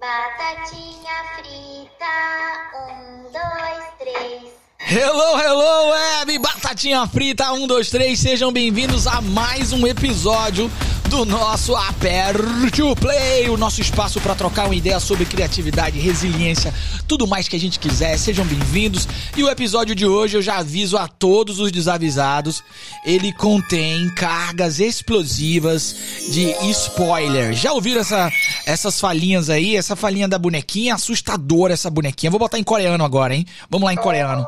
Batatinha frita, um, dois, três. Hello, hello, web! Batatinha frita, um, dois, três, sejam bem-vindos a mais um episódio do nosso Aperte Play, o nosso espaço para trocar uma ideia sobre criatividade, resiliência, tudo mais que a gente quiser. Sejam bem-vindos. E o episódio de hoje eu já aviso a todos os desavisados, ele contém cargas explosivas de spoiler. Já ouviram essa, essas falinhas aí? Essa falinha da bonequinha, assustadora essa bonequinha. Vou botar em coreano agora, hein? Vamos lá em coreano.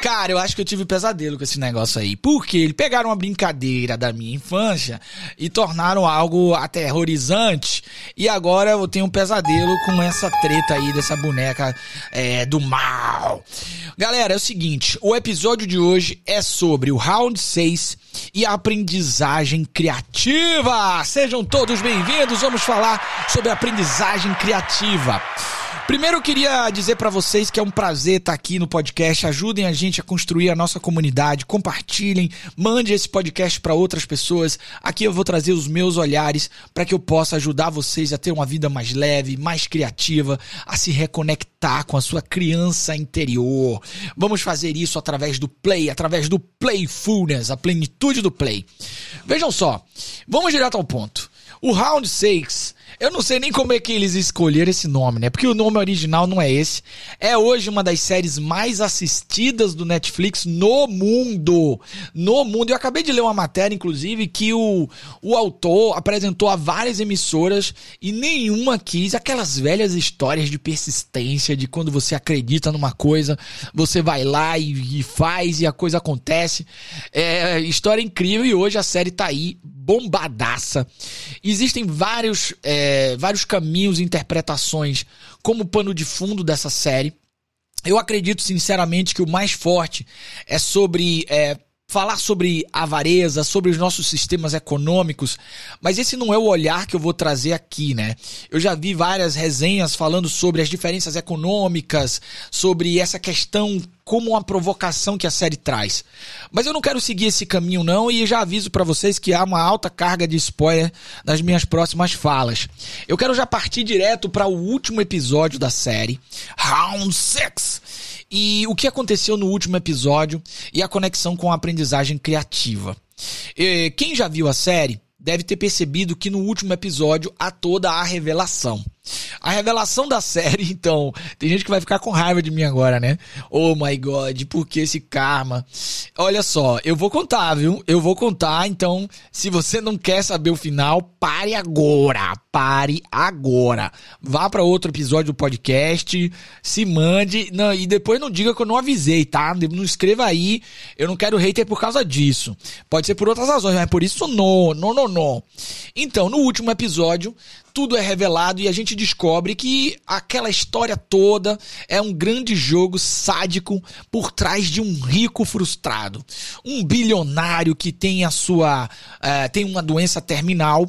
Cara, eu acho que eu tive pesadelo com esse negócio aí. Porque eles pegaram uma brincadeira da minha infância e tornaram algo aterrorizante. E agora eu tenho um pesadelo com essa treta aí dessa boneca é, do mal. Galera, é o seguinte: o episódio de hoje é sobre o Round 6 e a aprendizagem criativa. Sejam todos bem-vindos. Vamos falar sobre aprendizagem criativa. Primeiro eu queria dizer para vocês que é um prazer estar aqui no podcast. Ajudem a gente a construir a nossa comunidade, compartilhem, mande esse podcast para outras pessoas. Aqui eu vou trazer os meus olhares para que eu possa ajudar vocês a ter uma vida mais leve, mais criativa, a se reconectar com a sua criança interior. Vamos fazer isso através do play, através do playfulness, a plenitude do play. Vejam só, vamos direto ao ponto. O Round 6 eu não sei nem como é que eles escolheram esse nome, né? Porque o nome original não é esse. É hoje uma das séries mais assistidas do Netflix no mundo. No mundo. Eu acabei de ler uma matéria, inclusive, que o, o autor apresentou a várias emissoras e nenhuma quis aquelas velhas histórias de persistência, de quando você acredita numa coisa, você vai lá e, e faz e a coisa acontece. É história incrível e hoje a série tá aí bombadaça. Existem vários, é, vários caminhos e interpretações como pano de fundo dessa série. Eu acredito sinceramente que o mais forte é sobre é, falar sobre avareza, sobre os nossos sistemas econômicos, mas esse não é o olhar que eu vou trazer aqui, né? Eu já vi várias resenhas falando sobre as diferenças econômicas, sobre essa questão como uma provocação que a série traz. Mas eu não quero seguir esse caminho não e já aviso para vocês que há uma alta carga de spoiler nas minhas próximas falas. Eu quero já partir direto para o último episódio da série, Round 6 e o que aconteceu no último episódio e a conexão com a aprendizagem criativa. Quem já viu a série deve ter percebido que no último episódio há toda a revelação. A revelação da série, então, tem gente que vai ficar com raiva de mim agora, né? Oh my god, por que esse karma? Olha só, eu vou contar, viu? Eu vou contar, então, se você não quer saber o final, pare agora. Pare agora. Vá para outro episódio do podcast, se mande, não, e depois não diga que eu não avisei, tá? Não escreva aí, eu não quero hater por causa disso. Pode ser por outras razões, mas por isso não, não, não, não. Então, no último episódio, tudo é revelado e a gente descobre que aquela história toda é um grande jogo sádico por trás de um rico frustrado. Um bilionário que tem a sua. Uh, tem uma doença terminal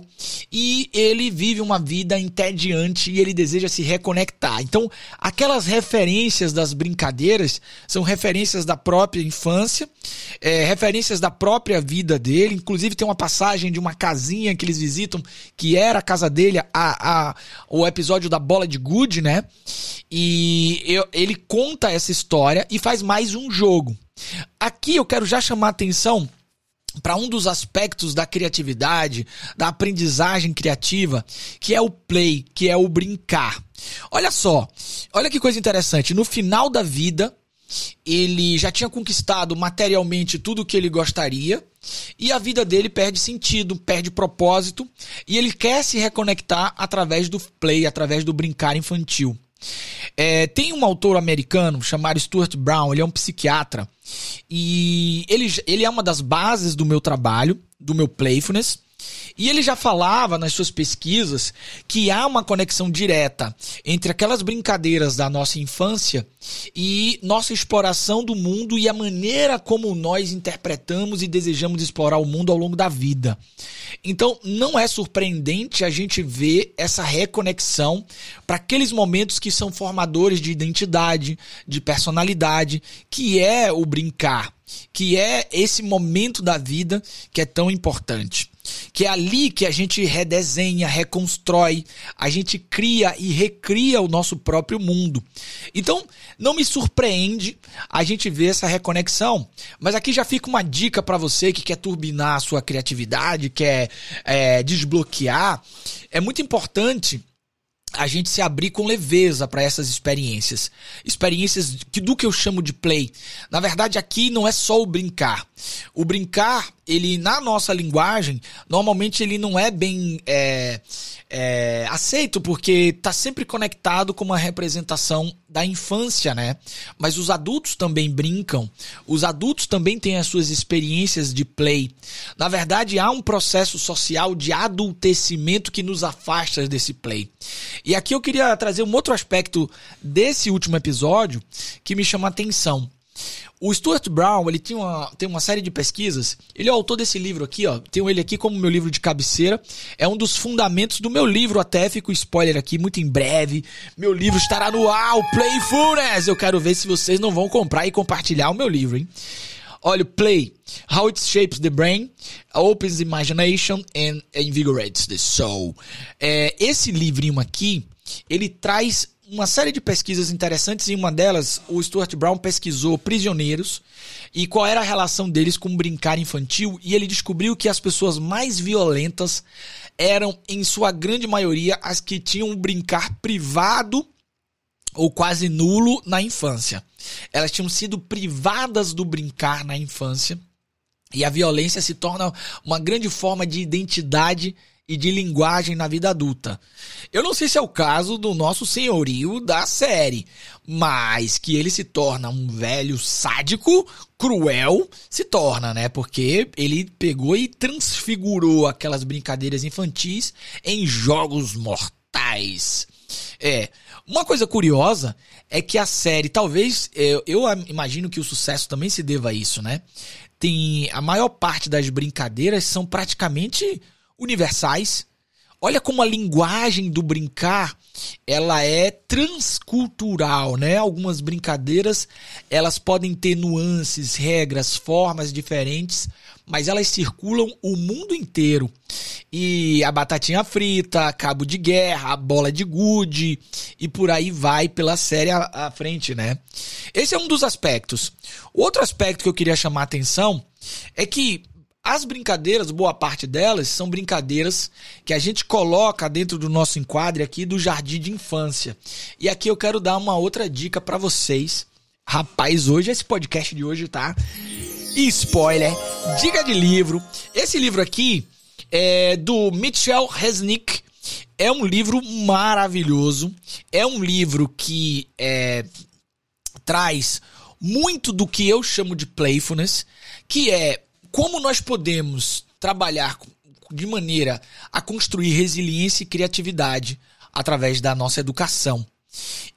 e ele vive uma vida entediante e ele deseja se reconectar. Então, aquelas referências das brincadeiras são referências da própria infância, é, referências da própria vida dele. Inclusive, tem uma passagem de uma casinha que eles visitam que era a casa dele a, a, o episódio da bola de gude, né? E eu, ele conta essa história e faz mais um jogo. Aqui eu quero já chamar a atenção para um dos aspectos da criatividade, da aprendizagem criativa, que é o play, que é o brincar. Olha só, olha que coisa interessante. No final da vida, ele já tinha conquistado materialmente tudo o que ele gostaria e a vida dele perde sentido, perde propósito e ele quer se reconectar através do play, através do brincar infantil. É, tem um autor americano chamado Stuart Brown, ele é um psiquiatra e ele, ele é uma das bases do meu trabalho, do meu playfulness. E ele já falava nas suas pesquisas que há uma conexão direta entre aquelas brincadeiras da nossa infância e nossa exploração do mundo e a maneira como nós interpretamos e desejamos explorar o mundo ao longo da vida. Então, não é surpreendente a gente ver essa reconexão para aqueles momentos que são formadores de identidade, de personalidade, que é o brincar, que é esse momento da vida que é tão importante que é ali que a gente redesenha, reconstrói, a gente cria e recria o nosso próprio mundo. Então, não me surpreende a gente ver essa reconexão, mas aqui já fica uma dica para você que quer turbinar a sua criatividade, quer é, desbloquear. É muito importante a gente se abrir com leveza para essas experiências. Experiências que do que eu chamo de play. Na verdade, aqui não é só o brincar. O brincar, ele na nossa linguagem, normalmente ele não é bem é, é, aceito porque está sempre conectado com uma representação da infância, né? Mas os adultos também brincam. Os adultos também têm as suas experiências de play. Na verdade, há um processo social de adultecimento que nos afasta desse play. E aqui eu queria trazer um outro aspecto desse último episódio que me chama a atenção. O Stuart Brown, ele tinha uma, tem uma série de pesquisas. Ele é o autor desse livro aqui, ó. Tenho ele aqui como meu livro de cabeceira. É um dos fundamentos do meu livro, até fico spoiler aqui, muito em breve. Meu livro estará no ar, o Playfulness. Eu quero ver se vocês não vão comprar e compartilhar o meu livro, hein? Olha, Play. How it shapes the brain, opens the imagination and invigorates the soul. É, esse livrinho aqui, ele traz uma série de pesquisas interessantes e uma delas, o Stuart Brown pesquisou prisioneiros e qual era a relação deles com brincar infantil e ele descobriu que as pessoas mais violentas eram, em sua grande maioria, as que tinham um brincar privado ou quase nulo na infância. Elas tinham sido privadas do brincar na infância e a violência se torna uma grande forma de identidade e de linguagem na vida adulta. Eu não sei se é o caso do nosso senhorio da série, mas que ele se torna um velho sádico, cruel, se torna, né? Porque ele pegou e transfigurou aquelas brincadeiras infantis em jogos mortais. É. Uma coisa curiosa é que a série, talvez, eu, eu imagino que o sucesso também se deva a isso, né? Tem a maior parte das brincadeiras são praticamente universais. Olha como a linguagem do brincar, ela é transcultural, né? Algumas brincadeiras, elas podem ter nuances, regras, formas diferentes, mas elas circulam o mundo inteiro. E a batatinha frita, cabo de guerra, a bola de gude e por aí vai pela série à, frente, né? Esse é um dos aspectos. Outro aspecto que eu queria chamar a atenção é que as brincadeiras, boa parte delas, são brincadeiras que a gente coloca dentro do nosso enquadre aqui do jardim de infância. E aqui eu quero dar uma outra dica para vocês. Rapaz, hoje esse podcast de hoje tá spoiler, dica de livro. Esse livro aqui é do Mitchell Resnick. É um livro maravilhoso. É um livro que é, traz muito do que eu chamo de playfulness, que é como nós podemos trabalhar de maneira a construir resiliência e criatividade através da nossa educação.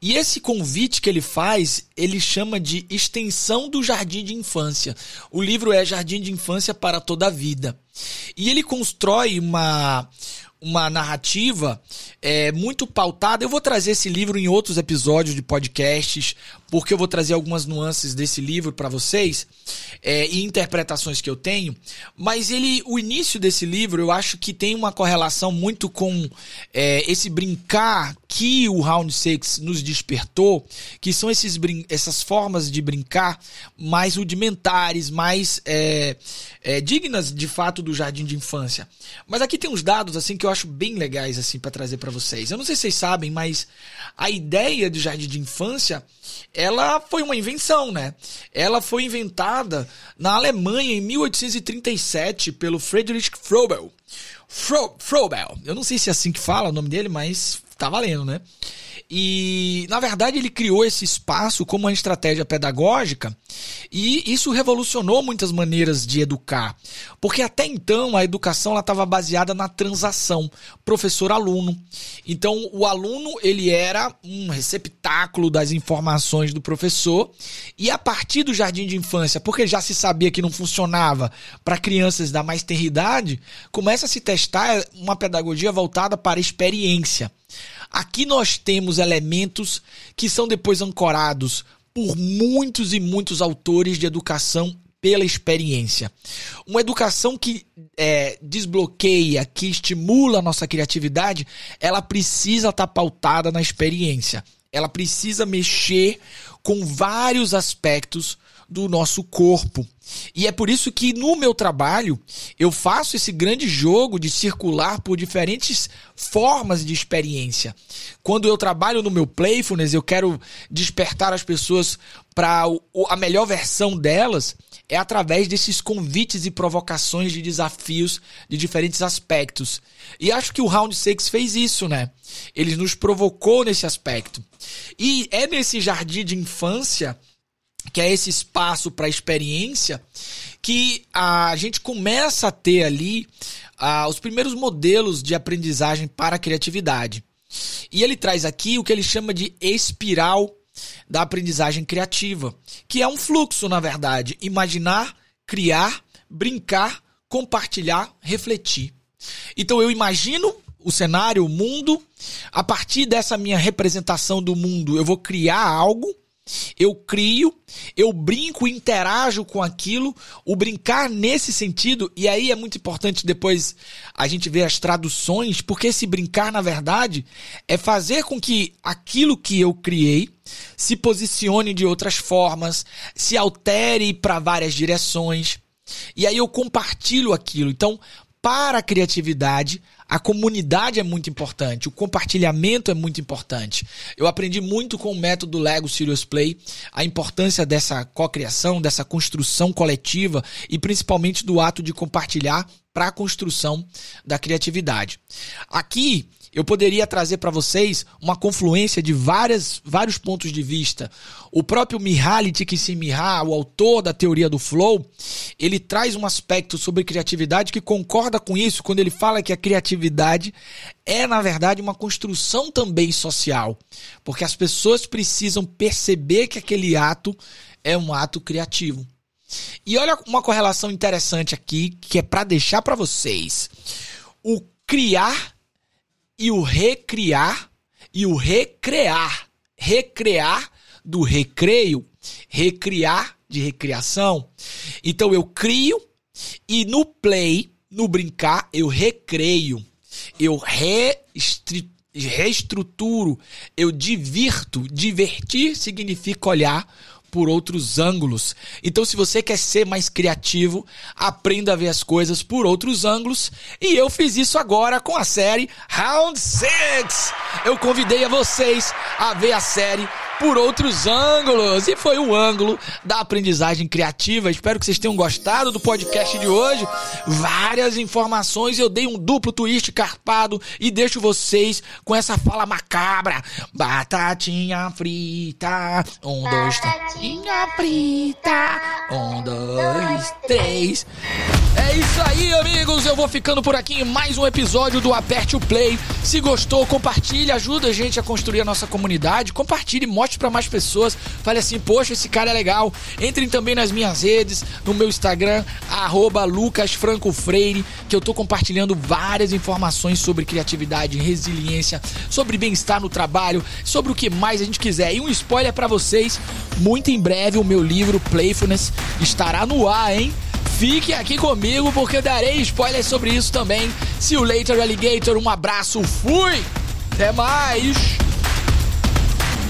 E esse convite que ele faz, ele chama de extensão do jardim de infância. O livro é Jardim de Infância para toda a vida. E ele constrói uma uma narrativa é, muito pautada. Eu vou trazer esse livro em outros episódios de podcasts, porque eu vou trazer algumas nuances desse livro para vocês é, e interpretações que eu tenho. Mas ele, o início desse livro, eu acho que tem uma correlação muito com é, esse brincar que o Round Six nos despertou, que são esses essas formas de brincar mais rudimentares, mais é, é, dignas de fato do jardim de infância. Mas aqui tem uns dados assim que eu acho bem legais assim para trazer para vocês. Eu não sei se vocês sabem, mas a ideia de jardim de infância, ela foi uma invenção, né? Ela foi inventada na Alemanha em 1837 pelo Friedrich Frobel. Fro Frobel. Eu não sei se é assim que fala o nome dele, mas tá valendo, né? E, na verdade, ele criou esse espaço como uma estratégia pedagógica e isso revolucionou muitas maneiras de educar. Porque até então a educação estava baseada na transação professor-aluno. Então, o aluno ele era um receptáculo das informações do professor e a partir do jardim de infância, porque já se sabia que não funcionava para crianças da mais tenra idade, começa a se testar uma pedagogia voltada para experiência. Aqui nós temos elementos que são depois ancorados por muitos e muitos autores de educação pela experiência. Uma educação que é, desbloqueia, que estimula a nossa criatividade, ela precisa estar tá pautada na experiência. Ela precisa mexer com vários aspectos do nosso corpo. E é por isso que no meu trabalho eu faço esse grande jogo de circular por diferentes formas de experiência. Quando eu trabalho no meu playfulness, eu quero despertar as pessoas para a melhor versão delas, é através desses convites e provocações de desafios de diferentes aspectos. E acho que o Round 6 fez isso, né? Ele nos provocou nesse aspecto. E é nesse jardim de infância que é esse espaço para experiência, que a gente começa a ter ali os primeiros modelos de aprendizagem para a criatividade. E ele traz aqui o que ele chama de espiral da aprendizagem criativa, que é um fluxo, na verdade, imaginar, criar, brincar, compartilhar, refletir. Então eu imagino o cenário, o mundo, a partir dessa minha representação do mundo, eu vou criar algo eu crio, eu brinco, interajo com aquilo, o brincar nesse sentido, e aí é muito importante depois a gente ver as traduções, porque esse brincar, na verdade, é fazer com que aquilo que eu criei se posicione de outras formas, se altere para várias direções. E aí eu compartilho aquilo. Então, para a criatividade, a comunidade é muito importante, o compartilhamento é muito importante. Eu aprendi muito com o método Lego Serious Play, a importância dessa cocriação, dessa construção coletiva e principalmente do ato de compartilhar para a construção da criatividade. Aqui eu poderia trazer para vocês uma confluência de várias, vários pontos de vista. O próprio Mihaly Csikszentmihalyi, o autor da teoria do flow, ele traz um aspecto sobre criatividade que concorda com isso quando ele fala que a criatividade é, na verdade, uma construção também social, porque as pessoas precisam perceber que aquele ato é um ato criativo. E olha uma correlação interessante aqui que é para deixar para vocês. O criar e o recriar e o recrear. Recrear do recreio, recriar de recriação. Então eu crio e no play, no brincar, eu recreio. Eu reestruturo, eu divirto. Divertir significa olhar por outros ângulos. Então, se você quer ser mais criativo, aprenda a ver as coisas por outros ângulos. E eu fiz isso agora com a série Round 6. Eu convidei a vocês a ver a série por outros ângulos. E foi o ângulo da aprendizagem criativa. Espero que vocês tenham gostado do podcast de hoje. Várias informações. Eu dei um duplo twist carpado e deixo vocês com essa fala macabra. Batatinha frita. Um, dois, três. Batatinha frita. Um, dois, três. É isso aí, amigos. Eu vou ficando por aqui em mais um episódio do Aperte o Play. Se gostou, compartilhe, ajuda a gente a construir a nossa comunidade. Compartilhe, mostre para mais pessoas. Fale assim, poxa, esse cara é legal. Entrem também nas minhas redes, no meu Instagram, @lucasfrancofreire, que eu tô compartilhando várias informações sobre criatividade, resiliência, sobre bem-estar no trabalho, sobre o que mais a gente quiser. E um spoiler para vocês, muito em breve o meu livro Playfulness estará no ar, hein? Fique aqui comigo porque eu darei spoilers sobre isso também. See you later, alligator. Um abraço, fui! Até mais!